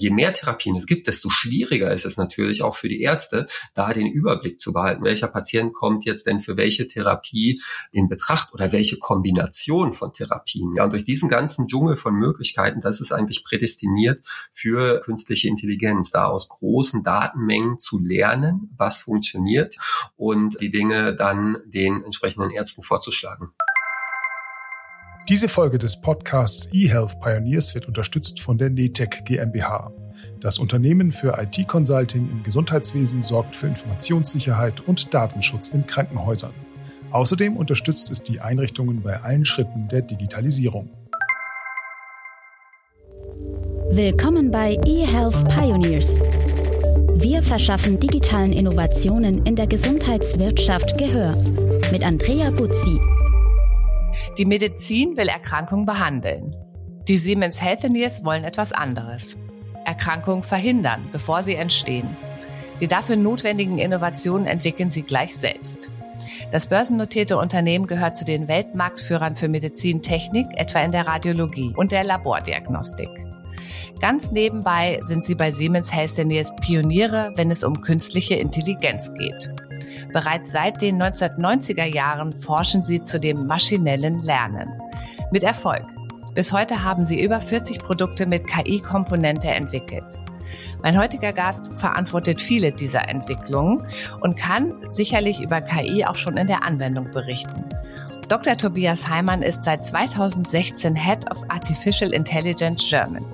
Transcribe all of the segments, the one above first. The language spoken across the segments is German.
Je mehr Therapien es gibt, desto schwieriger ist es natürlich auch für die Ärzte, da den Überblick zu behalten. Welcher Patient kommt jetzt denn für welche Therapie in Betracht oder welche Kombination von Therapien? Ja, und durch diesen ganzen Dschungel von Möglichkeiten, das ist eigentlich prädestiniert für künstliche Intelligenz, da aus großen Datenmengen zu lernen, was funktioniert und die Dinge dann den entsprechenden Ärzten vorzuschlagen. Diese Folge des Podcasts eHealth Pioneers wird unterstützt von der NETEC GmbH. Das Unternehmen für IT-Consulting im Gesundheitswesen sorgt für Informationssicherheit und Datenschutz in Krankenhäusern. Außerdem unterstützt es die Einrichtungen bei allen Schritten der Digitalisierung. Willkommen bei eHealth Pioneers. Wir verschaffen digitalen Innovationen in der Gesundheitswirtschaft Gehör. Mit Andrea Buzzi. Die Medizin will Erkrankungen behandeln. Die Siemens Healthineers wollen etwas anderes. Erkrankungen verhindern, bevor sie entstehen. Die dafür notwendigen Innovationen entwickeln sie gleich selbst. Das börsennotierte Unternehmen gehört zu den Weltmarktführern für Medizintechnik, etwa in der Radiologie und der Labordiagnostik. Ganz nebenbei sind sie bei Siemens Healthineers Pioniere, wenn es um künstliche Intelligenz geht. Bereits seit den 1990er Jahren forschen sie zu dem maschinellen Lernen. Mit Erfolg. Bis heute haben sie über 40 Produkte mit KI-Komponente entwickelt. Mein heutiger Gast verantwortet viele dieser Entwicklungen und kann sicherlich über KI auch schon in der Anwendung berichten. Dr. Tobias Heimann ist seit 2016 Head of Artificial Intelligence German.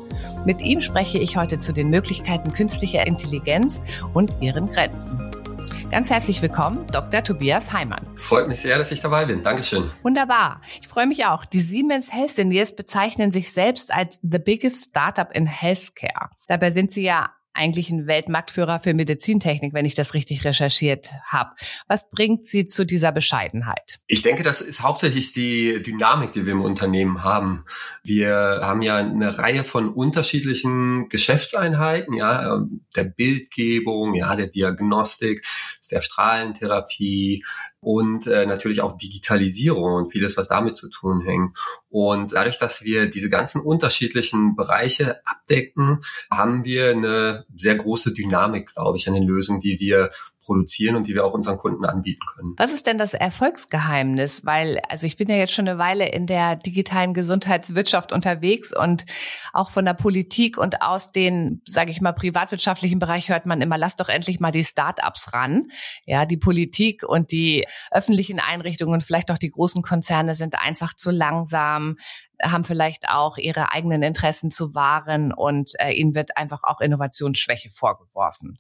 Mit ihm spreche ich heute zu den Möglichkeiten künstlicher Intelligenz und ihren Grenzen. Ganz herzlich willkommen, Dr. Tobias Heimann. Freut mich sehr, dass ich dabei bin. Dankeschön. Wunderbar. Ich freue mich auch. Die Siemens Healthineers bezeichnen sich selbst als the biggest startup in healthcare. Dabei sind sie ja eigentlich ein Weltmarktführer für Medizintechnik, wenn ich das richtig recherchiert habe. Was bringt Sie zu dieser Bescheidenheit? Ich denke, das ist hauptsächlich die Dynamik, die wir im Unternehmen haben. Wir haben ja eine Reihe von unterschiedlichen Geschäftseinheiten, ja, der Bildgebung, ja, der Diagnostik, der Strahlentherapie, und äh, natürlich auch Digitalisierung und vieles, was damit zu tun hängt. Und dadurch, dass wir diese ganzen unterschiedlichen Bereiche abdecken, haben wir eine sehr große Dynamik, glaube ich, an den Lösungen, die wir produzieren und die wir auch unseren Kunden anbieten können. Was ist denn das Erfolgsgeheimnis? Weil, also ich bin ja jetzt schon eine Weile in der digitalen Gesundheitswirtschaft unterwegs und auch von der Politik und aus den, sage ich mal, privatwirtschaftlichen Bereich hört man immer, lass doch endlich mal die Start-ups ran. Ja, die Politik und die öffentlichen Einrichtungen, vielleicht auch die großen Konzerne sind einfach zu langsam haben vielleicht auch ihre eigenen Interessen zu wahren und äh, ihnen wird einfach auch Innovationsschwäche vorgeworfen.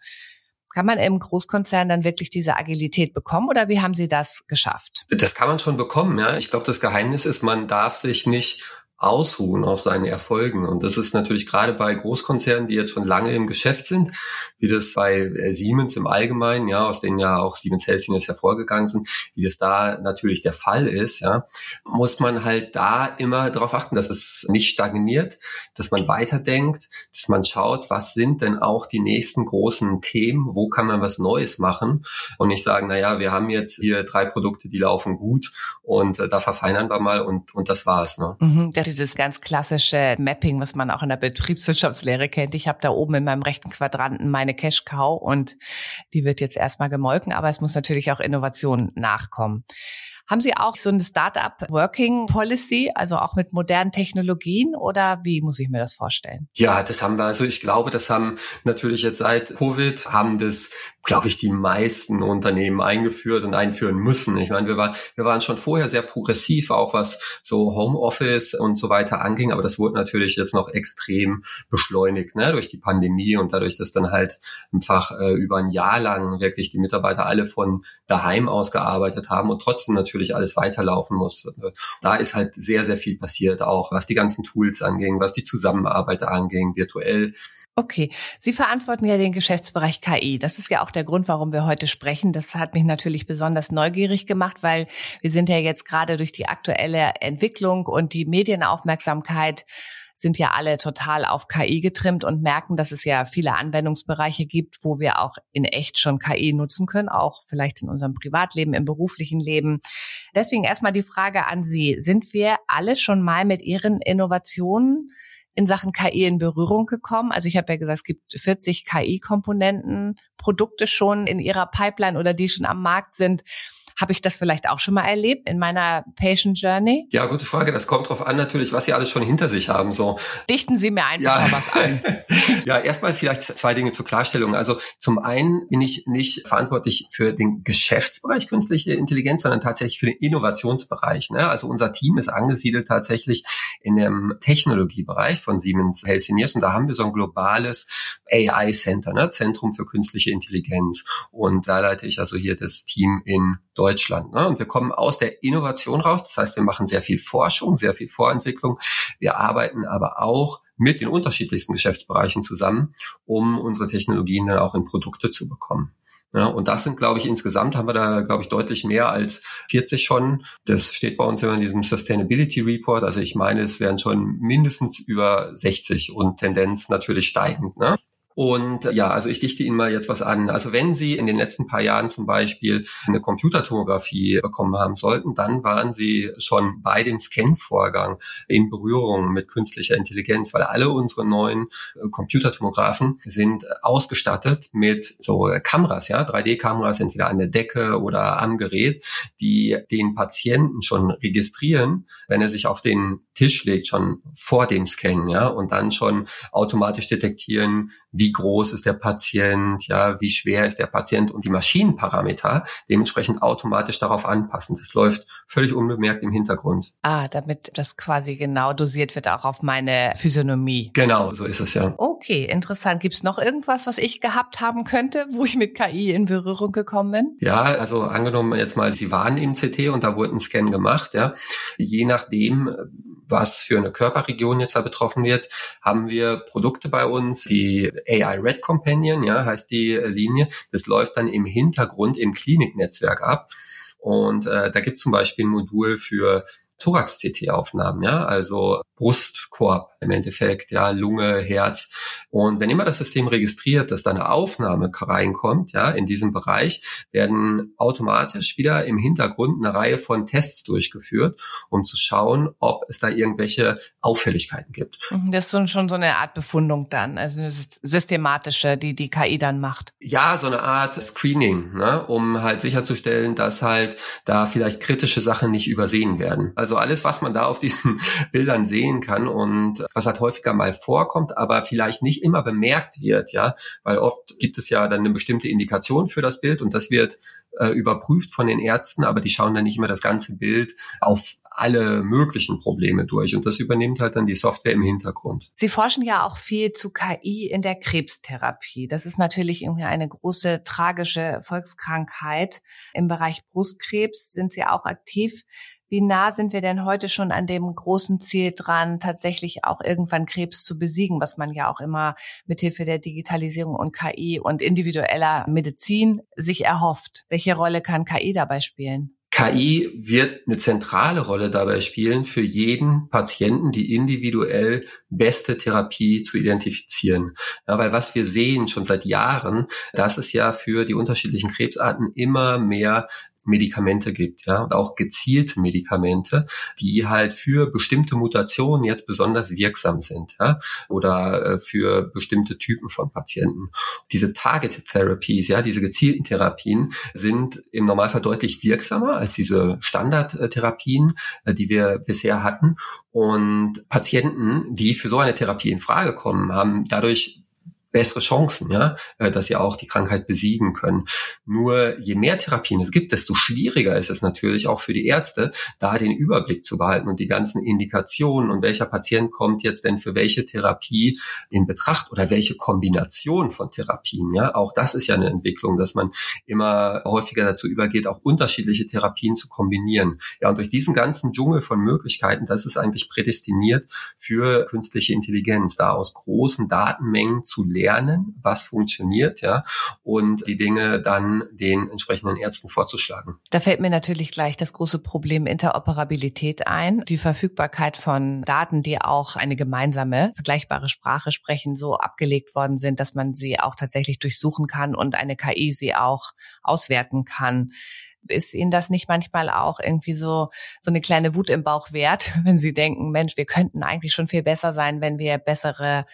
Kann man im Großkonzern dann wirklich diese Agilität bekommen oder wie haben Sie das geschafft? Das kann man schon bekommen, ja. Ich glaube, das Geheimnis ist, man darf sich nicht ausruhen auf seinen Erfolgen. Und das ist natürlich gerade bei Großkonzernen, die jetzt schon lange im Geschäft sind, wie das bei äh, Siemens im Allgemeinen, ja, aus denen ja auch Siemens Healthineers hervorgegangen sind, wie das da natürlich der Fall ist, ja, muss man halt da immer darauf achten, dass es nicht stagniert, dass man weiterdenkt, dass man schaut, was sind denn auch die nächsten großen Themen, wo kann man was Neues machen und nicht sagen, na ja, wir haben jetzt hier drei Produkte, die laufen gut und äh, da verfeinern wir mal und, und das war's. Ne? Mhm, dieses ganz klassische Mapping, was man auch in der Betriebswirtschaftslehre kennt. Ich habe da oben in meinem rechten Quadranten meine Cash Cow und die wird jetzt erstmal gemolken, aber es muss natürlich auch Innovation nachkommen. Haben Sie auch so eine Startup Working Policy, also auch mit modernen Technologien oder wie muss ich mir das vorstellen? Ja, das haben wir. Also ich glaube, das haben natürlich jetzt seit Covid haben das glaube ich, die meisten Unternehmen eingeführt und einführen müssen. Ich meine, wir waren, wir waren schon vorher sehr progressiv, auch was so Homeoffice und so weiter anging, aber das wurde natürlich jetzt noch extrem beschleunigt, ne, durch die Pandemie und dadurch, dass dann halt einfach äh, über ein Jahr lang wirklich die Mitarbeiter alle von daheim aus gearbeitet haben und trotzdem natürlich alles weiterlaufen muss. Da ist halt sehr, sehr viel passiert, auch was die ganzen Tools anging, was die Zusammenarbeit anging, virtuell Okay, Sie verantworten ja den Geschäftsbereich KI. Das ist ja auch der Grund, warum wir heute sprechen. Das hat mich natürlich besonders neugierig gemacht, weil wir sind ja jetzt gerade durch die aktuelle Entwicklung und die Medienaufmerksamkeit sind ja alle total auf KI getrimmt und merken, dass es ja viele Anwendungsbereiche gibt, wo wir auch in echt schon KI nutzen können, auch vielleicht in unserem Privatleben, im beruflichen Leben. Deswegen erstmal die Frage an Sie. Sind wir alle schon mal mit Ihren Innovationen in Sachen KI in Berührung gekommen? Also ich habe ja gesagt, es gibt 40 KI-Komponenten, Produkte schon in ihrer Pipeline oder die schon am Markt sind. Habe ich das vielleicht auch schon mal erlebt in meiner Patient Journey? Ja, gute Frage. Das kommt drauf an natürlich, was Sie alles schon hinter sich haben. So. Dichten Sie mir einfach ja. mal was an. ja, erstmal vielleicht zwei Dinge zur Klarstellung. Also zum einen bin ich nicht verantwortlich für den Geschäftsbereich künstliche Intelligenz, sondern tatsächlich für den Innovationsbereich. Ne? Also unser Team ist angesiedelt tatsächlich in dem Technologiebereich von Siemens Healthineers und da haben wir so ein globales AI Center, ne? Zentrum für künstliche Intelligenz. Und da leite ich also hier das Team in Deutschland. Ne? Und wir kommen aus der Innovation raus. Das heißt, wir machen sehr viel Forschung, sehr viel Vorentwicklung. Wir arbeiten aber auch mit den unterschiedlichsten Geschäftsbereichen zusammen, um unsere Technologien dann auch in Produkte zu bekommen. Ja, und das sind, glaube ich, insgesamt haben wir da, glaube ich, deutlich mehr als 40 schon. Das steht bei uns immer in diesem Sustainability Report. Also ich meine, es wären schon mindestens über 60 und Tendenz natürlich steigend. Ne? Und ja, also ich dichte Ihnen mal jetzt was an. Also wenn Sie in den letzten paar Jahren zum Beispiel eine Computertomographie bekommen haben sollten, dann waren Sie schon bei dem Scan-Vorgang in Berührung mit künstlicher Intelligenz, weil alle unsere neuen äh, Computertomographen sind ausgestattet mit so Kameras, ja, 3D-Kameras entweder an der Decke oder am Gerät, die den Patienten schon registrieren, wenn er sich auf den Tisch legt, schon vor dem Scan, ja, und dann schon automatisch detektieren, wie groß ist der Patient, ja, wie schwer ist der Patient und die Maschinenparameter dementsprechend automatisch darauf anpassen. Das läuft völlig unbemerkt im Hintergrund. Ah, damit das quasi genau dosiert wird auch auf meine Physiognomie. Genau, so ist es ja. Okay, interessant. Gibt es noch irgendwas, was ich gehabt haben könnte, wo ich mit KI in Berührung gekommen bin? Ja, also angenommen jetzt mal, Sie waren im CT und da wurde ein Scan gemacht, ja. Je nachdem, was für eine Körperregion jetzt da betroffen wird, haben wir Produkte bei uns, die AI Red Companion, ja, heißt die Linie. Das läuft dann im Hintergrund im Kliniknetzwerk ab. Und äh, da gibt es zum Beispiel ein Modul für Thorax-CT-Aufnahmen, ja, also Brustkorb im Endeffekt, ja, Lunge, Herz. Und wenn immer das System registriert, dass da eine Aufnahme reinkommt, ja, in diesem Bereich, werden automatisch wieder im Hintergrund eine Reihe von Tests durchgeführt, um zu schauen, ob es da irgendwelche Auffälligkeiten gibt. Mhm, das ist schon so eine Art Befundung dann, also eine systematische, die die KI dann macht. Ja, so eine Art Screening, ne, um halt sicherzustellen, dass halt da vielleicht kritische Sachen nicht übersehen werden. Also alles, was man da auf diesen Bildern sehen kann und was halt häufiger mal vorkommt, aber vielleicht nicht immer bemerkt wird, ja, weil oft gibt es ja dann eine bestimmte Indikation für das Bild und das wird äh, überprüft von den Ärzten, aber die schauen dann nicht immer das ganze Bild auf alle möglichen Probleme durch und das übernimmt halt dann die Software im Hintergrund. Sie forschen ja auch viel zu KI in der Krebstherapie. Das ist natürlich irgendwie eine große tragische Volkskrankheit. Im Bereich Brustkrebs sind Sie auch aktiv. Wie nah sind wir denn heute schon an dem großen Ziel dran, tatsächlich auch irgendwann Krebs zu besiegen, was man ja auch immer mithilfe der Digitalisierung und KI und individueller Medizin sich erhofft? Welche Rolle kann KI dabei spielen? KI wird eine zentrale Rolle dabei spielen, für jeden Patienten die individuell beste Therapie zu identifizieren. Ja, weil was wir sehen schon seit Jahren, dass es ja für die unterschiedlichen Krebsarten immer mehr Medikamente gibt, ja, und auch gezielte Medikamente, die halt für bestimmte Mutationen jetzt besonders wirksam sind, ja, oder äh, für bestimmte Typen von Patienten. Diese Targeted Therapies, ja, diese gezielten Therapien sind im Normalfall deutlich wirksamer als diese Standardtherapien, äh, die wir bisher hatten. Und Patienten, die für so eine Therapie in Frage kommen, haben dadurch bessere Chancen, ja, äh, dass sie auch die Krankheit besiegen können. Nur je mehr Therapien es gibt, desto schwieriger ist es natürlich auch für die Ärzte, da den Überblick zu behalten und die ganzen Indikationen und welcher Patient kommt jetzt denn für welche Therapie in Betracht oder welche Kombination von Therapien, ja. Auch das ist ja eine Entwicklung, dass man immer häufiger dazu übergeht, auch unterschiedliche Therapien zu kombinieren. Ja, und durch diesen ganzen Dschungel von Möglichkeiten, das ist eigentlich prädestiniert für künstliche Intelligenz, da aus großen Datenmengen zu lernen lernen, was funktioniert, ja, und die Dinge dann den entsprechenden Ärzten vorzuschlagen. Da fällt mir natürlich gleich das große Problem Interoperabilität ein. Die Verfügbarkeit von Daten, die auch eine gemeinsame, vergleichbare Sprache sprechen, so abgelegt worden sind, dass man sie auch tatsächlich durchsuchen kann und eine KI sie auch auswerten kann ist Ihnen das nicht manchmal auch irgendwie so, so eine kleine Wut im Bauch wert, wenn Sie denken, Mensch, wir könnten eigentlich schon viel besser sein, wenn wir bessere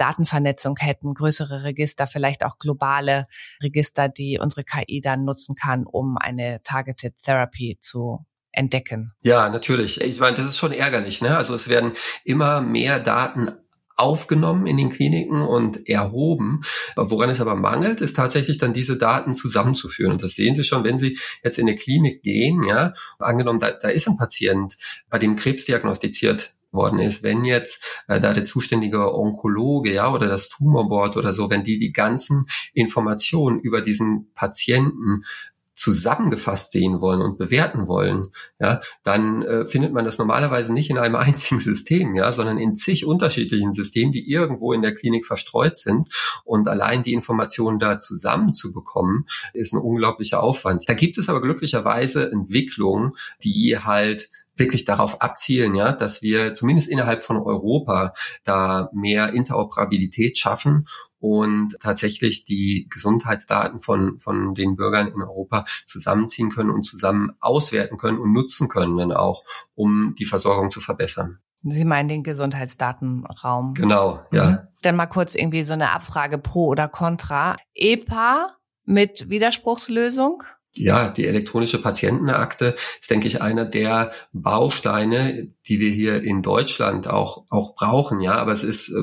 Datenvernetzung hätten, größere Register, vielleicht auch globale Register, die unsere KI dann nutzen kann, um eine Targeted Therapy zu entdecken. Ja, natürlich. Ich meine, das ist schon ärgerlich. Ne? Also es werden immer mehr Daten aufgenommen in den Kliniken und erhoben. Woran es aber mangelt, ist tatsächlich dann diese Daten zusammenzuführen. Und das sehen Sie schon, wenn Sie jetzt in eine Klinik gehen, ja, angenommen, da, da ist ein Patient, bei dem Krebs diagnostiziert worden ist, wenn jetzt äh, da der zuständige Onkologe, ja, oder das Tumorboard oder so, wenn die die ganzen Informationen über diesen Patienten zusammengefasst sehen wollen und bewerten wollen, ja, dann äh, findet man das normalerweise nicht in einem einzigen System, ja, sondern in zig unterschiedlichen Systemen, die irgendwo in der Klinik verstreut sind. Und allein die Informationen da zusammenzubekommen, ist ein unglaublicher Aufwand. Da gibt es aber glücklicherweise Entwicklungen, die halt wirklich darauf abzielen, ja, dass wir zumindest innerhalb von Europa da mehr Interoperabilität schaffen und tatsächlich die Gesundheitsdaten von, von den Bürgern in Europa zusammenziehen können und zusammen auswerten können und nutzen können dann auch, um die Versorgung zu verbessern. Sie meinen den Gesundheitsdatenraum. Genau, ja. Mhm. Dann mal kurz irgendwie so eine Abfrage pro oder contra. EPA mit Widerspruchslösung? Ja, die elektronische Patientenakte ist, denke ich, einer der Bausteine, die wir hier in Deutschland auch, auch brauchen. Ja, aber es ist äh,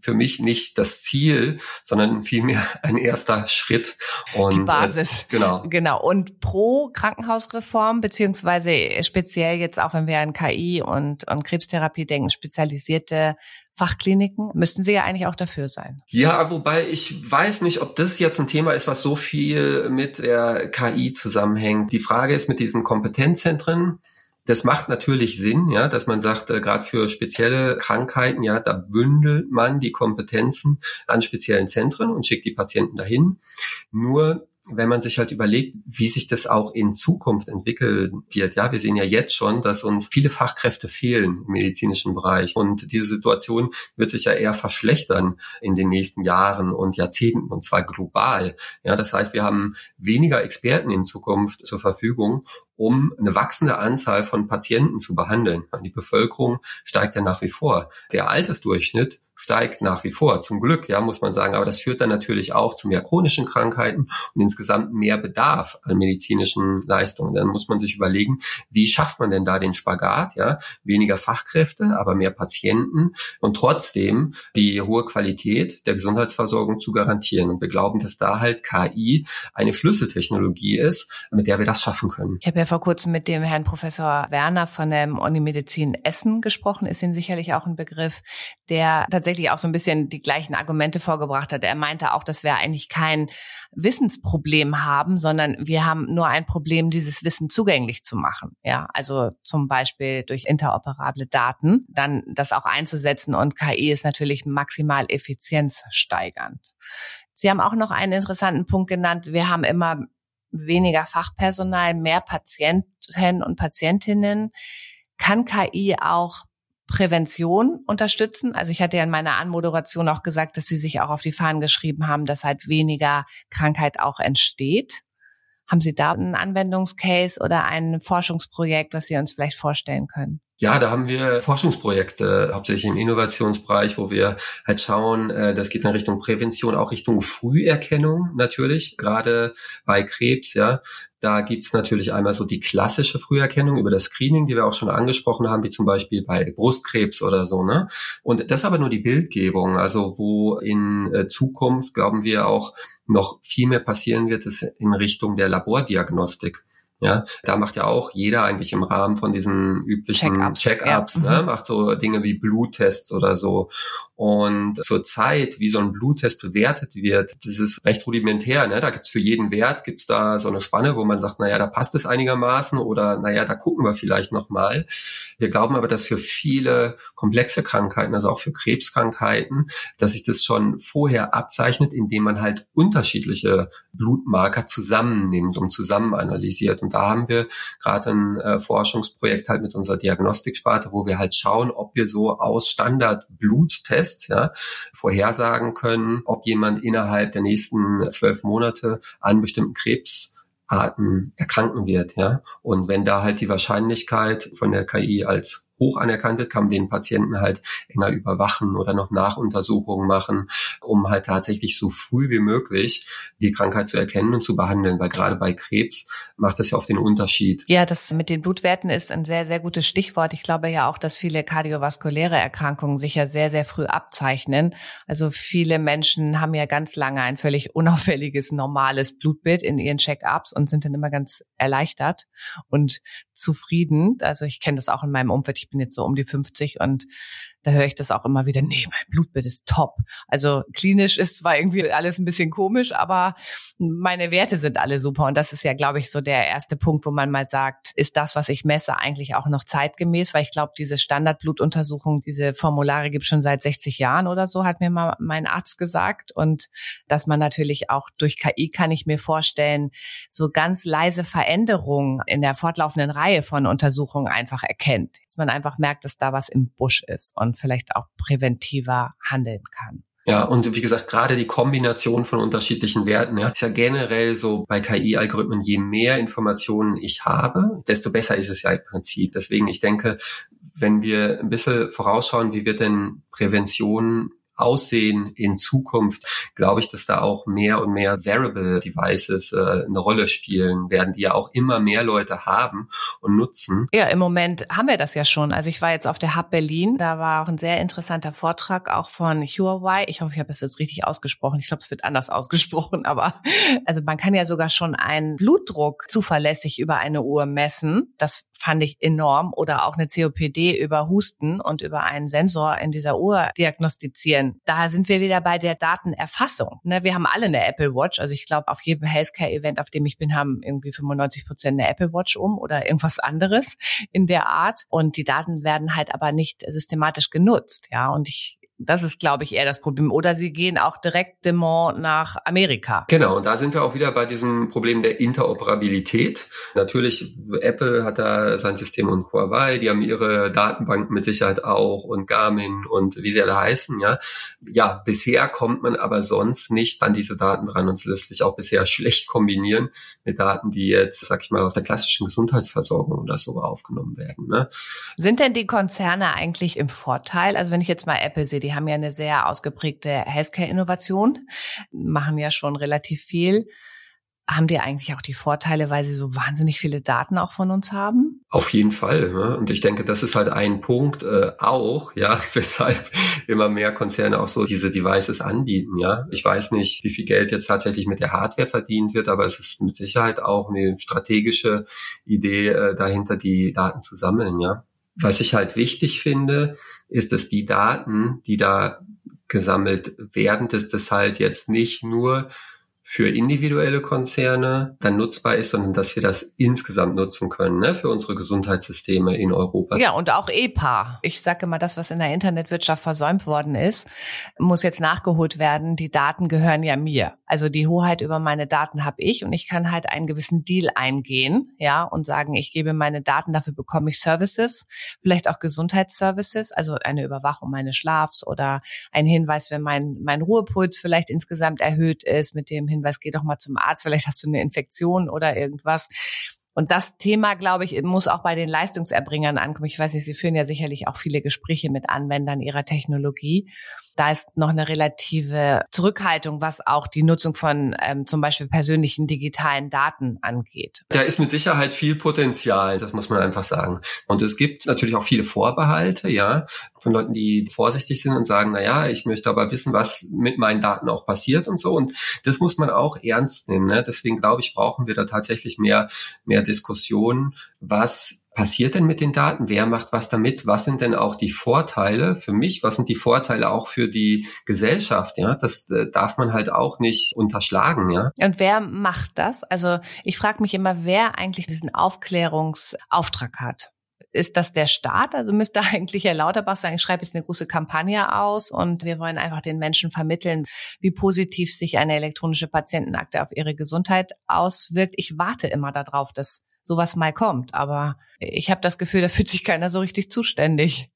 für mich nicht das Ziel, sondern vielmehr ein erster Schritt. Und, die äh, Basis. Äh, genau. Genau. Und pro Krankenhausreform, beziehungsweise speziell jetzt auch, wenn wir an KI und, und Krebstherapie denken, spezialisierte Fachkliniken müssten Sie ja eigentlich auch dafür sein. Ja, wobei ich weiß nicht, ob das jetzt ein Thema ist, was so viel mit der KI zusammenhängt. Die Frage ist mit diesen Kompetenzzentren. Das macht natürlich Sinn, ja, dass man sagt, äh, gerade für spezielle Krankheiten, ja, da bündelt man die Kompetenzen an speziellen Zentren und schickt die Patienten dahin. Nur wenn man sich halt überlegt, wie sich das auch in Zukunft entwickeln wird. Ja, wir sehen ja jetzt schon, dass uns viele Fachkräfte fehlen im medizinischen Bereich. Und diese Situation wird sich ja eher verschlechtern in den nächsten Jahren und Jahrzehnten und zwar global. Ja, das heißt, wir haben weniger Experten in Zukunft zur Verfügung, um eine wachsende Anzahl von Patienten zu behandeln. Die Bevölkerung steigt ja nach wie vor. Der Altersdurchschnitt steigt nach wie vor. Zum Glück, ja, muss man sagen. Aber das führt dann natürlich auch zu mehr chronischen Krankheiten und insgesamt mehr Bedarf an medizinischen Leistungen. Dann muss man sich überlegen, wie schafft man denn da den Spagat, ja? Weniger Fachkräfte, aber mehr Patienten und trotzdem die hohe Qualität der Gesundheitsversorgung zu garantieren. Und wir glauben, dass da halt KI eine Schlüsseltechnologie ist, mit der wir das schaffen können. Ich habe ja vor kurzem mit dem Herrn Professor Werner von der Unimedizin Essen gesprochen, ist Ihnen sicherlich auch ein Begriff, der tatsächlich auch so ein bisschen die gleichen Argumente vorgebracht hat. Er meinte auch, dass wir eigentlich kein Wissensproblem haben, sondern wir haben nur ein Problem, dieses Wissen zugänglich zu machen. Ja, also zum Beispiel durch interoperable Daten, dann das auch einzusetzen und KI ist natürlich maximal effizienzsteigernd. Sie haben auch noch einen interessanten Punkt genannt. Wir haben immer weniger Fachpersonal, mehr Patienten und Patientinnen. Kann KI auch Prävention unterstützen. Also ich hatte ja in meiner Anmoderation auch gesagt, dass Sie sich auch auf die Fahnen geschrieben haben, dass halt weniger Krankheit auch entsteht. Haben Sie da einen Anwendungscase oder ein Forschungsprojekt, was Sie uns vielleicht vorstellen können? Ja, da haben wir Forschungsprojekte, hauptsächlich im Innovationsbereich, wo wir halt schauen, äh, das geht in Richtung Prävention, auch Richtung Früherkennung natürlich, gerade bei Krebs, ja. Da gibt's natürlich einmal so die klassische Früherkennung über das Screening, die wir auch schon angesprochen haben, wie zum Beispiel bei Brustkrebs oder so. Ne? Und das aber nur die Bildgebung, also wo in äh, Zukunft, glauben wir, auch noch viel mehr passieren wird, ist in Richtung der Labordiagnostik. Ja, da macht ja auch jeder eigentlich im Rahmen von diesen üblichen Check-ups, Check ja. ne, mhm. macht so Dinge wie Bluttests oder so. Und zur Zeit, wie so ein Bluttest bewertet wird, das ist recht rudimentär. Ne? Da gibt's für jeden Wert gibt's da so eine Spanne, wo man sagt, naja, da passt es einigermaßen oder naja, da gucken wir vielleicht nochmal. Wir glauben aber, dass für viele komplexe Krankheiten, also auch für Krebskrankheiten, dass sich das schon vorher abzeichnet, indem man halt unterschiedliche Blutmarker zusammennimmt und zusammen analysiert. Und da haben wir gerade ein äh, Forschungsprojekt halt mit unserer Diagnostiksparte, wo wir halt schauen, ob wir so aus Standard-Bluttests ja, vorhersagen können, ob jemand innerhalb der nächsten zwölf Monate an bestimmten Krebsarten erkranken wird, ja. Und wenn da halt die Wahrscheinlichkeit von der KI als hoch anerkannt wird, kann man den Patienten halt enger überwachen oder noch Nachuntersuchungen machen, um halt tatsächlich so früh wie möglich die Krankheit zu erkennen und zu behandeln, weil gerade bei Krebs macht das ja oft den Unterschied. Ja, das mit den Blutwerten ist ein sehr, sehr gutes Stichwort. Ich glaube ja auch, dass viele kardiovaskuläre Erkrankungen sich ja sehr, sehr früh abzeichnen. Also viele Menschen haben ja ganz lange ein völlig unauffälliges, normales Blutbild in ihren Check-ups und sind dann immer ganz erleichtert und zufrieden. Also ich kenne das auch in meinem Umfeld. Ich bin jetzt so um die 50 und da höre ich das auch immer wieder, nee, mein Blutbild ist top. Also klinisch ist zwar irgendwie alles ein bisschen komisch, aber meine Werte sind alle super. Und das ist ja, glaube ich, so der erste Punkt, wo man mal sagt, ist das, was ich messe, eigentlich auch noch zeitgemäß? Weil ich glaube, diese Standardblutuntersuchung, diese Formulare gibt schon seit 60 Jahren oder so, hat mir mal mein Arzt gesagt. Und dass man natürlich auch durch KI kann ich mir vorstellen, so ganz leise Veränderungen in der fortlaufenden Reihe von Untersuchungen einfach erkennt. Dass man einfach merkt, dass da was im Busch ist. Und vielleicht auch präventiver handeln kann. Ja, und wie gesagt, gerade die Kombination von unterschiedlichen Werten, ja, ist ja generell so bei KI-Algorithmen, je mehr Informationen ich habe, desto besser ist es ja im Prinzip. Deswegen, ich denke, wenn wir ein bisschen vorausschauen, wie wird denn Prävention aussehen in Zukunft, glaube ich, dass da auch mehr und mehr Variable Devices äh, eine Rolle spielen werden, die ja auch immer mehr Leute haben und nutzen. Ja, im Moment haben wir das ja schon. Also ich war jetzt auf der Hub Berlin, da war auch ein sehr interessanter Vortrag auch von Huawei. Ich hoffe, ich habe es jetzt richtig ausgesprochen. Ich glaube, es wird anders ausgesprochen, aber also man kann ja sogar schon einen Blutdruck zuverlässig über eine Uhr messen. Das fand ich enorm. Oder auch eine COPD über Husten und über einen Sensor in dieser Uhr diagnostizieren. Da sind wir wieder bei der Datenerfassung. Ne, wir haben alle eine Apple Watch. Also ich glaube, auf jedem Healthcare-Event, auf dem ich bin, haben irgendwie 95 Prozent eine Apple Watch um oder irgendwas anderes in der Art. Und die Daten werden halt aber nicht systematisch genutzt. Ja, und ich das ist, glaube ich, eher das Problem. Oder sie gehen auch direkt dement nach Amerika. Genau, und da sind wir auch wieder bei diesem Problem der Interoperabilität. Natürlich, Apple hat da sein System und Huawei, die haben ihre Datenbanken mit Sicherheit auch und Garmin und wie sie alle heißen, ja. Ja, bisher kommt man aber sonst nicht an diese Daten dran und es lässt sich auch bisher schlecht kombinieren mit Daten, die jetzt, sag ich mal, aus der klassischen Gesundheitsversorgung oder so aufgenommen werden. Ne? Sind denn die Konzerne eigentlich im Vorteil? Also wenn ich jetzt mal Apple sehe, die haben ja eine sehr ausgeprägte Healthcare-Innovation, machen ja schon relativ viel. Haben die eigentlich auch die Vorteile, weil sie so wahnsinnig viele Daten auch von uns haben? Auf jeden Fall. Ne? Und ich denke, das ist halt ein Punkt äh, auch, ja, weshalb immer mehr Konzerne auch so diese Devices anbieten. Ja, ich weiß nicht, wie viel Geld jetzt tatsächlich mit der Hardware verdient wird, aber es ist mit Sicherheit auch eine strategische Idee äh, dahinter, die Daten zu sammeln. Ja. Was ich halt wichtig finde, ist, dass die Daten, die da gesammelt werden, dass das halt jetzt nicht nur für individuelle Konzerne dann nutzbar ist, sondern dass wir das insgesamt nutzen können ne, für unsere Gesundheitssysteme in Europa. Ja, und auch EPA. Ich sage immer, das, was in der Internetwirtschaft versäumt worden ist, muss jetzt nachgeholt werden. Die Daten gehören ja mir. Also die Hoheit über meine Daten habe ich und ich kann halt einen gewissen Deal eingehen, ja, und sagen, ich gebe meine Daten, dafür bekomme ich Services, vielleicht auch Gesundheitsservices, also eine Überwachung meines Schlafs oder ein Hinweis, wenn mein, mein Ruhepuls vielleicht insgesamt erhöht ist mit dem Hinweis, geh doch mal zum Arzt, vielleicht hast du eine Infektion oder irgendwas. Und das Thema, glaube ich, muss auch bei den Leistungserbringern ankommen. Ich weiß nicht, Sie führen ja sicherlich auch viele Gespräche mit Anwendern Ihrer Technologie. Da ist noch eine relative Zurückhaltung, was auch die Nutzung von ähm, zum Beispiel persönlichen digitalen Daten angeht. Da ist mit Sicherheit viel Potenzial, das muss man einfach sagen. Und es gibt natürlich auch viele Vorbehalte, ja, von Leuten, die vorsichtig sind und sagen, na ja, ich möchte aber wissen, was mit meinen Daten auch passiert und so. Und das muss man auch ernst nehmen. Ne? Deswegen glaube ich, brauchen wir da tatsächlich mehr, mehr Diskussion, was passiert denn mit den Daten? Wer macht was damit? Was sind denn auch die Vorteile für mich? Was sind die Vorteile auch für die Gesellschaft? Ja, das äh, darf man halt auch nicht unterschlagen. Ja. Und wer macht das? Also ich frage mich immer, wer eigentlich diesen Aufklärungsauftrag hat ist das der Staat? Also müsste eigentlich Herr Lauterbach sagen, ich schreibe jetzt eine große Kampagne aus und wir wollen einfach den Menschen vermitteln, wie positiv sich eine elektronische Patientenakte auf ihre Gesundheit auswirkt. Ich warte immer darauf, dass sowas mal kommt, aber ich habe das Gefühl, da fühlt sich keiner so richtig zuständig.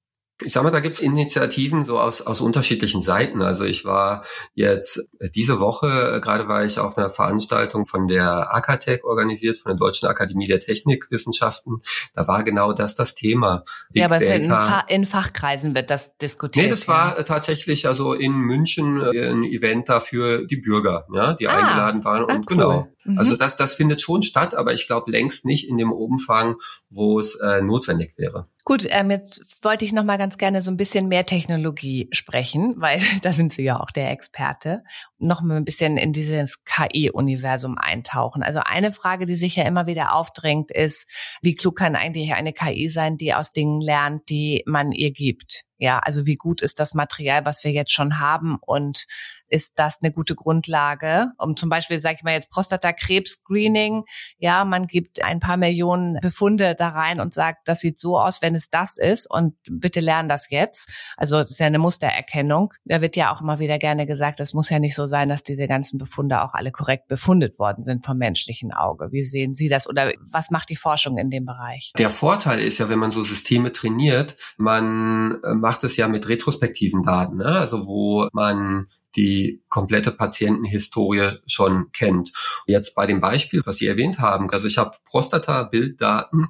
Ich sag mal, da gibt's Initiativen so aus, aus unterschiedlichen Seiten. Also ich war jetzt diese Woche, äh, gerade war ich auf einer Veranstaltung von der AKTEC organisiert, von der Deutschen Akademie der Technikwissenschaften. Da war genau das das Thema. Big ja, aber in, Fa in, Fachkreisen wird das diskutiert. Nee, das ja. war tatsächlich also in München äh, ein Event dafür die Bürger, ja, die ah, eingeladen waren. Und ah, cool. genau, Mhm. Also das, das findet schon statt, aber ich glaube längst nicht in dem Umfang, wo es äh, notwendig wäre. Gut, ähm, jetzt wollte ich noch mal ganz gerne so ein bisschen mehr Technologie sprechen, weil da sind Sie ja auch der Experte. Noch mal ein bisschen in dieses KI-Universum eintauchen. Also eine Frage, die sich ja immer wieder aufdrängt, ist, wie klug kann eigentlich eine KI sein, die aus Dingen lernt, die man ihr gibt? Ja, also wie gut ist das Material, was wir jetzt schon haben und ist das eine gute Grundlage, um zum Beispiel, sage ich mal jetzt Prostatakrebs-Screening, ja, man gibt ein paar Millionen Befunde da rein und sagt, das sieht so aus, wenn es das ist und bitte lernen das jetzt. Also das ist ja eine Mustererkennung. Da wird ja auch immer wieder gerne gesagt, es muss ja nicht so sein, dass diese ganzen Befunde auch alle korrekt befundet worden sind vom menschlichen Auge. Wie sehen Sie das oder was macht die Forschung in dem Bereich? Der Vorteil ist ja, wenn man so Systeme trainiert, man äh, macht es ja mit retrospektiven Daten, ne? also wo man die komplette Patientenhistorie schon kennt. Jetzt bei dem Beispiel, was Sie erwähnt haben, also ich habe Prostata-Bilddaten,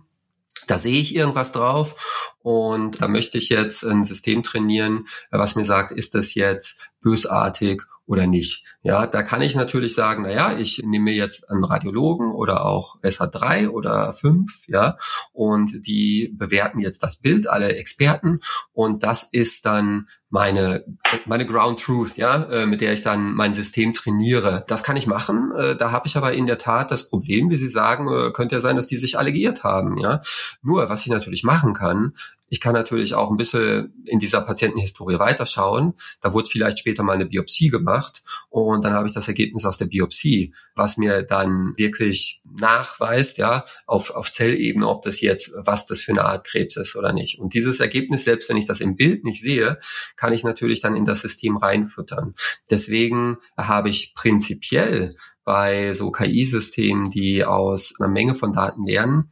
da sehe ich irgendwas drauf und da möchte ich jetzt ein System trainieren, was mir sagt, ist das jetzt bösartig oder nicht. Ja, da kann ich natürlich sagen, na ja, ich nehme jetzt einen Radiologen oder auch besser drei oder fünf, ja, und die bewerten jetzt das Bild, alle Experten, und das ist dann meine, meine Ground Truth, ja, äh, mit der ich dann mein System trainiere. Das kann ich machen. Äh, da habe ich aber in der Tat das Problem, wie Sie sagen, äh, könnte ja sein, dass die sich alle geirrt haben, ja. Nur, was ich natürlich machen kann, ich kann natürlich auch ein bisschen in dieser Patientenhistorie weiterschauen. Da wurde vielleicht später mal eine Biopsie gemacht und dann habe ich das Ergebnis aus der Biopsie, was mir dann wirklich nachweist, ja, auf, auf Zellebene, ob das jetzt, was das für eine Art Krebs ist oder nicht. Und dieses Ergebnis, selbst wenn ich das im Bild nicht sehe, kann ich natürlich dann in das System reinfüttern. Deswegen habe ich prinzipiell bei so KI-Systemen, die aus einer Menge von Daten lernen,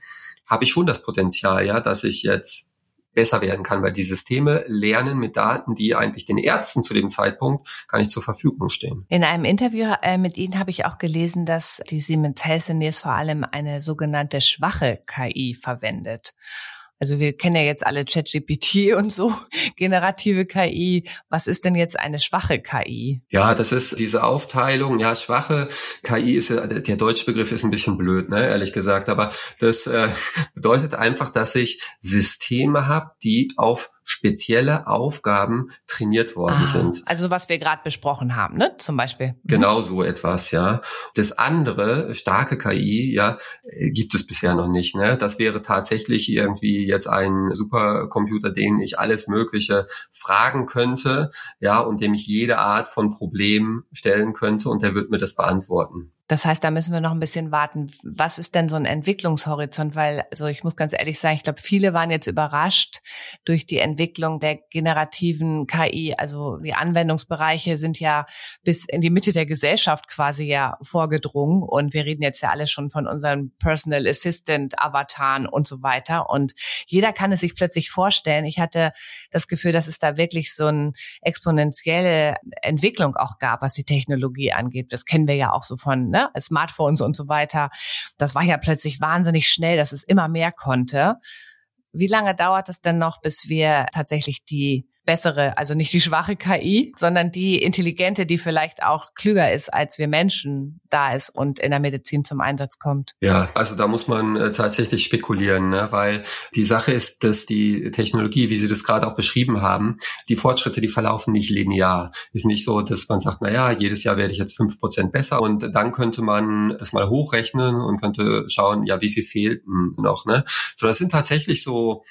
habe ich schon das Potenzial, ja, dass ich jetzt besser werden kann, weil die Systeme lernen mit Daten, die eigentlich den Ärzten zu dem Zeitpunkt gar nicht zur Verfügung stehen. In einem Interview äh, mit Ihnen habe ich auch gelesen, dass die Siemens Healthineers vor allem eine sogenannte schwache KI verwendet. Also wir kennen ja jetzt alle ChatGPT und so, generative KI. Was ist denn jetzt eine schwache KI? Ja, das ist diese Aufteilung. Ja, schwache KI ist, der deutsche Begriff ist ein bisschen blöd, ne, ehrlich gesagt. Aber das äh, bedeutet einfach, dass ich Systeme habe, die auf spezielle Aufgaben trainiert worden ah, sind. Also was wir gerade besprochen haben, ne? Zum Beispiel. Mhm. Genau so etwas, ja. Das andere, starke KI, ja, gibt es bisher noch nicht. Ne? Das wäre tatsächlich irgendwie jetzt ein Supercomputer, den ich alles Mögliche fragen könnte, ja, und dem ich jede Art von Problem stellen könnte und der wird mir das beantworten. Das heißt, da müssen wir noch ein bisschen warten. Was ist denn so ein Entwicklungshorizont? Weil, also ich muss ganz ehrlich sagen, ich glaube, viele waren jetzt überrascht durch die Entwicklung der generativen KI. Also die Anwendungsbereiche sind ja bis in die Mitte der Gesellschaft quasi ja vorgedrungen. Und wir reden jetzt ja alle schon von unseren Personal Assistant, Avataren und so weiter. Und jeder kann es sich plötzlich vorstellen. Ich hatte das Gefühl, dass es da wirklich so eine exponentielle Entwicklung auch gab, was die Technologie angeht. Das kennen wir ja auch so von ne, Smartphones und so weiter. Das war ja plötzlich wahnsinnig schnell, dass es immer mehr konnte. Wie lange dauert es denn noch, bis wir tatsächlich die bessere, also nicht die schwache KI, sondern die intelligente, die vielleicht auch klüger ist, als wir Menschen da ist und in der Medizin zum Einsatz kommt? Ja, also da muss man äh, tatsächlich spekulieren, ne? weil die Sache ist, dass die Technologie, wie Sie das gerade auch beschrieben haben, die Fortschritte, die verlaufen nicht linear. Ist nicht so, dass man sagt, na ja, jedes Jahr werde ich jetzt fünf Prozent besser und dann könnte man das mal hochrechnen und könnte schauen, ja, wie viel fehlt noch, ne? So, das sind tatsächlich so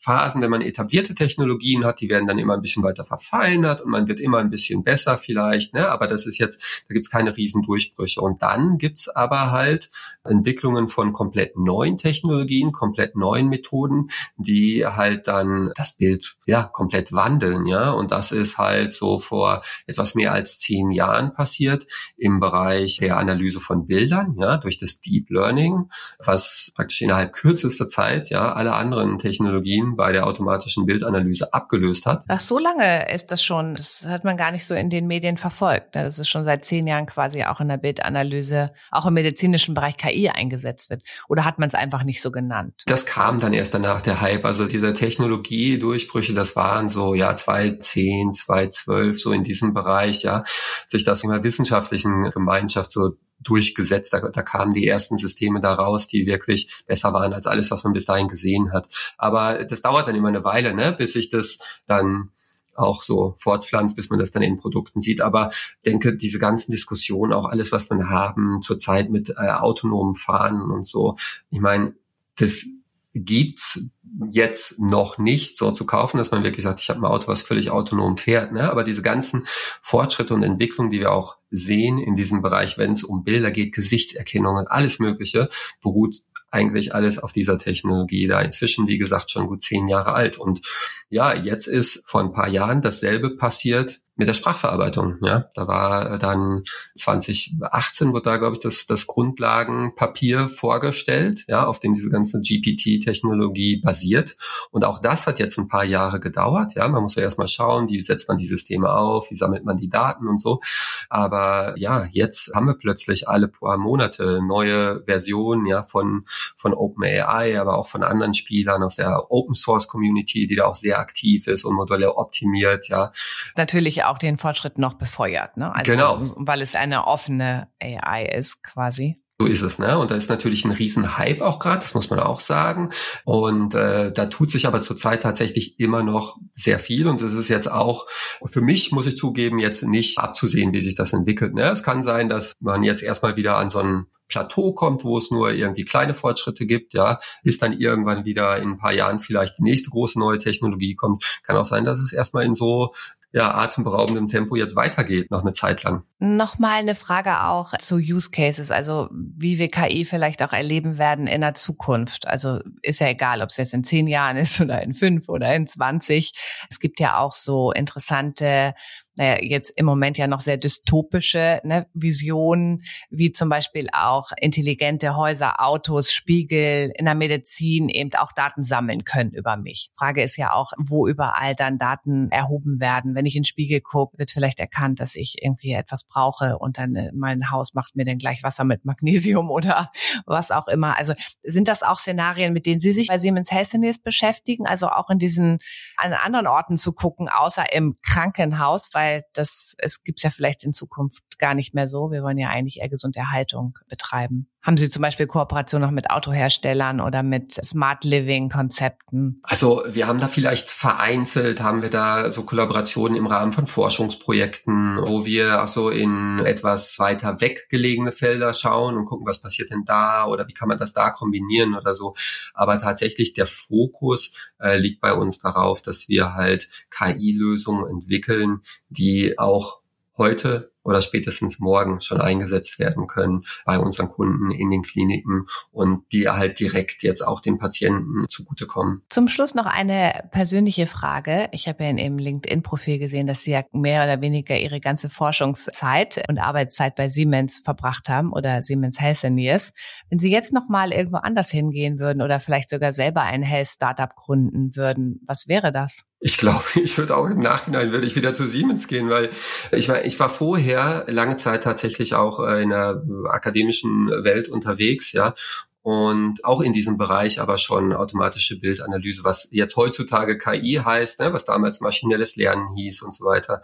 Phasen, wenn man etablierte Technologien hat, die werden dann immer ein bisschen weiter verfeinert und man wird immer ein bisschen besser vielleicht, ne? aber das ist jetzt, da gibt's keine Riesendurchbrüche. Und dann gibt's aber halt Entwicklungen von komplett neuen Technologien, komplett neuen Methoden, die halt dann das Bild ja komplett wandeln, ja. Und das ist halt so vor etwas mehr als zehn Jahren passiert im Bereich der Analyse von Bildern, ja, durch das Deep Learning, was praktisch innerhalb kürzester Zeit ja alle anderen Technologien bei der automatischen Bildanalyse abgelöst hat. Ach, so lange ist das schon. Das hat man gar nicht so in den Medien verfolgt. Ne? Das ist schon seit zehn Jahren quasi auch in der Bildanalyse, auch im medizinischen Bereich KI eingesetzt wird. Oder hat man es einfach nicht so genannt? Das kam dann erst danach, der Hype. Also diese Technologiedurchbrüche, das waren so, ja, 2010, 2012, so in diesem Bereich, ja, sich das in der wissenschaftlichen Gemeinschaft so durchgesetzt. Da, da kamen die ersten Systeme da raus, die wirklich besser waren als alles, was man bis dahin gesehen hat. Aber das dauert dann immer eine Weile, ne, bis sich das dann auch so fortpflanzt, bis man das dann in Produkten sieht. Aber denke, diese ganzen Diskussionen, auch alles, was wir haben zurzeit mit äh, autonomen Fahren und so, ich meine, das gibt's jetzt noch nicht so zu kaufen, dass man wirklich sagt, ich habe ein Auto, was völlig autonom fährt. Ne? Aber diese ganzen Fortschritte und Entwicklungen, die wir auch sehen in diesem Bereich, wenn es um Bilder geht, Gesichtserkennung und alles Mögliche, beruht eigentlich alles auf dieser Technologie da inzwischen, wie gesagt, schon gut zehn Jahre alt. Und ja, jetzt ist vor ein paar Jahren dasselbe passiert mit der Sprachverarbeitung. Ja, da war dann 2018 wurde da glaube ich das das Grundlagenpapier vorgestellt, ja, auf dem diese ganze GPT-Technologie basiert. Und auch das hat jetzt ein paar Jahre gedauert. Ja, man muss ja erstmal schauen, wie setzt man die Systeme auf, wie sammelt man die Daten und so. Aber ja, jetzt haben wir plötzlich alle paar Monate neue Versionen ja von von OpenAI, aber auch von anderen Spielern aus der Open Source Community, die da auch sehr aktiv ist und Modelle optimiert. Ja, natürlich auch den Fortschritt noch befeuert, ne? Also, genau. Weil es eine offene AI ist, quasi. So ist es, ne? Und da ist natürlich ein Riesenhype auch gerade, das muss man auch sagen. Und äh, da tut sich aber zurzeit tatsächlich immer noch sehr viel. Und es ist jetzt auch für mich, muss ich zugeben, jetzt nicht abzusehen, wie sich das entwickelt. Ne? Es kann sein, dass man jetzt erstmal wieder an so einen Plateau kommt, wo es nur irgendwie kleine Fortschritte gibt, ja, ist dann irgendwann wieder in ein paar Jahren vielleicht die nächste große neue Technologie kommt. Kann auch sein, dass es erstmal in so ja, atemberaubendem Tempo jetzt weitergeht, noch eine Zeit lang. Nochmal eine Frage auch zu Use Cases, also wie wir KI vielleicht auch erleben werden in der Zukunft. Also ist ja egal, ob es jetzt in zehn Jahren ist oder in fünf oder in zwanzig. Es gibt ja auch so interessante naja, jetzt im Moment ja noch sehr dystopische ne, Visionen, wie zum Beispiel auch intelligente Häuser, Autos, Spiegel in der Medizin eben auch Daten sammeln können über mich. Frage ist ja auch, wo überall dann Daten erhoben werden. Wenn ich in den Spiegel gucke, wird vielleicht erkannt, dass ich irgendwie etwas brauche und dann äh, mein Haus macht mir dann gleich Wasser mit Magnesium oder was auch immer. Also sind das auch Szenarien, mit denen Sie sich bei Siemens Healthineers beschäftigen? Also auch in diesen an anderen Orten zu gucken, außer im Krankenhaus, weil das es gibt's ja vielleicht in Zukunft gar nicht mehr so. Wir wollen ja eigentlich eher Gesunderhaltung betreiben. Haben Sie zum Beispiel Kooperation noch mit Autoherstellern oder mit Smart Living Konzepten? Also wir haben da vielleicht vereinzelt, haben wir da so Kollaborationen im Rahmen von Forschungsprojekten, wo wir auch so in etwas weiter weggelegene Felder schauen und gucken, was passiert denn da oder wie kann man das da kombinieren oder so. Aber tatsächlich der Fokus äh, liegt bei uns darauf, dass wir halt KI-Lösungen entwickeln, die auch heute oder spätestens morgen schon eingesetzt werden können bei unseren Kunden in den Kliniken und die halt direkt jetzt auch den Patienten zugutekommen. Zum Schluss noch eine persönliche Frage. Ich habe ja in Ihrem LinkedIn-Profil gesehen, dass Sie ja mehr oder weniger Ihre ganze Forschungszeit und Arbeitszeit bei Siemens verbracht haben oder Siemens Healthineers. Wenn Sie jetzt noch mal irgendwo anders hingehen würden oder vielleicht sogar selber ein Health-Startup gründen würden, was wäre das? Ich glaube, ich würde auch im Nachhinein würde ich wieder zu Siemens gehen, weil ich war, ich war vorher lange Zeit tatsächlich auch äh, in der akademischen Welt unterwegs, ja. und auch in diesem Bereich aber schon automatische Bildanalyse, was jetzt heutzutage KI heißt, ne, was damals maschinelles Lernen hieß und so weiter.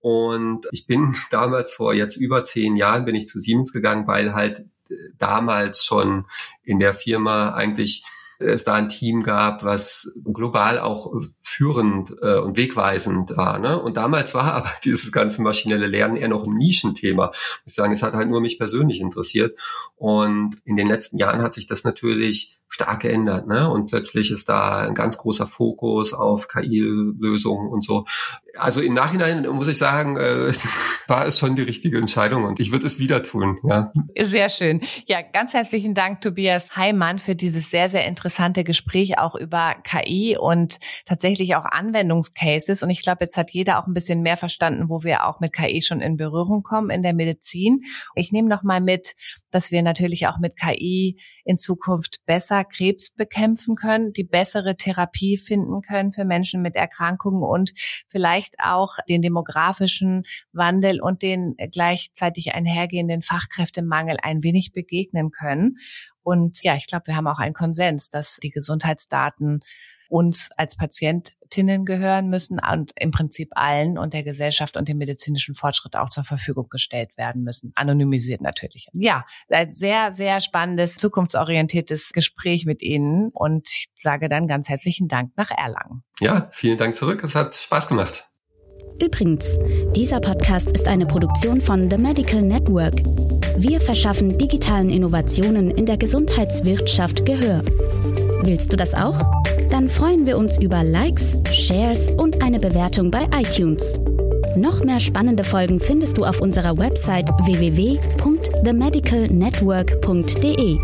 Und ich bin damals vor jetzt über zehn Jahren bin ich zu Siemens gegangen, weil halt damals schon in der Firma eigentlich es da ein Team gab, was global auch führend äh, und wegweisend war. Ne? Und damals war aber dieses ganze maschinelle Lernen eher noch ein Nischenthema. Ich sagen, es hat halt nur mich persönlich interessiert. Und in den letzten Jahren hat sich das natürlich stark geändert. Ne? Und plötzlich ist da ein ganz großer Fokus auf KI-Lösungen und so. Also im Nachhinein muss ich sagen, äh, war es schon die richtige Entscheidung und ich würde es wieder tun. Ja. Sehr schön. Ja, ganz herzlichen Dank, Tobias Heimann, für dieses sehr, sehr interessante Gespräch auch über KI und tatsächlich auch Anwendungscases. Und ich glaube, jetzt hat jeder auch ein bisschen mehr verstanden, wo wir auch mit KI schon in Berührung kommen in der Medizin. Ich nehme noch mal mit, dass wir natürlich auch mit KI in Zukunft besser Krebs bekämpfen können, die bessere Therapie finden können für Menschen mit Erkrankungen und vielleicht auch den demografischen Wandel und den gleichzeitig einhergehenden Fachkräftemangel ein wenig begegnen können. Und ja, ich glaube, wir haben auch einen Konsens, dass die Gesundheitsdaten uns als Patientinnen gehören müssen und im Prinzip allen und der Gesellschaft und dem medizinischen Fortschritt auch zur Verfügung gestellt werden müssen. Anonymisiert natürlich. Ja, ein sehr, sehr spannendes, zukunftsorientiertes Gespräch mit Ihnen und ich sage dann ganz herzlichen Dank nach Erlangen. Ja, vielen Dank zurück. Es hat Spaß gemacht. Übrigens, dieser Podcast ist eine Produktion von The Medical Network. Wir verschaffen digitalen Innovationen in der Gesundheitswirtschaft Gehör. Willst du das auch? Dann freuen wir uns über Likes, Shares und eine Bewertung bei iTunes. Noch mehr spannende Folgen findest du auf unserer Website www.themedicalnetwork.de.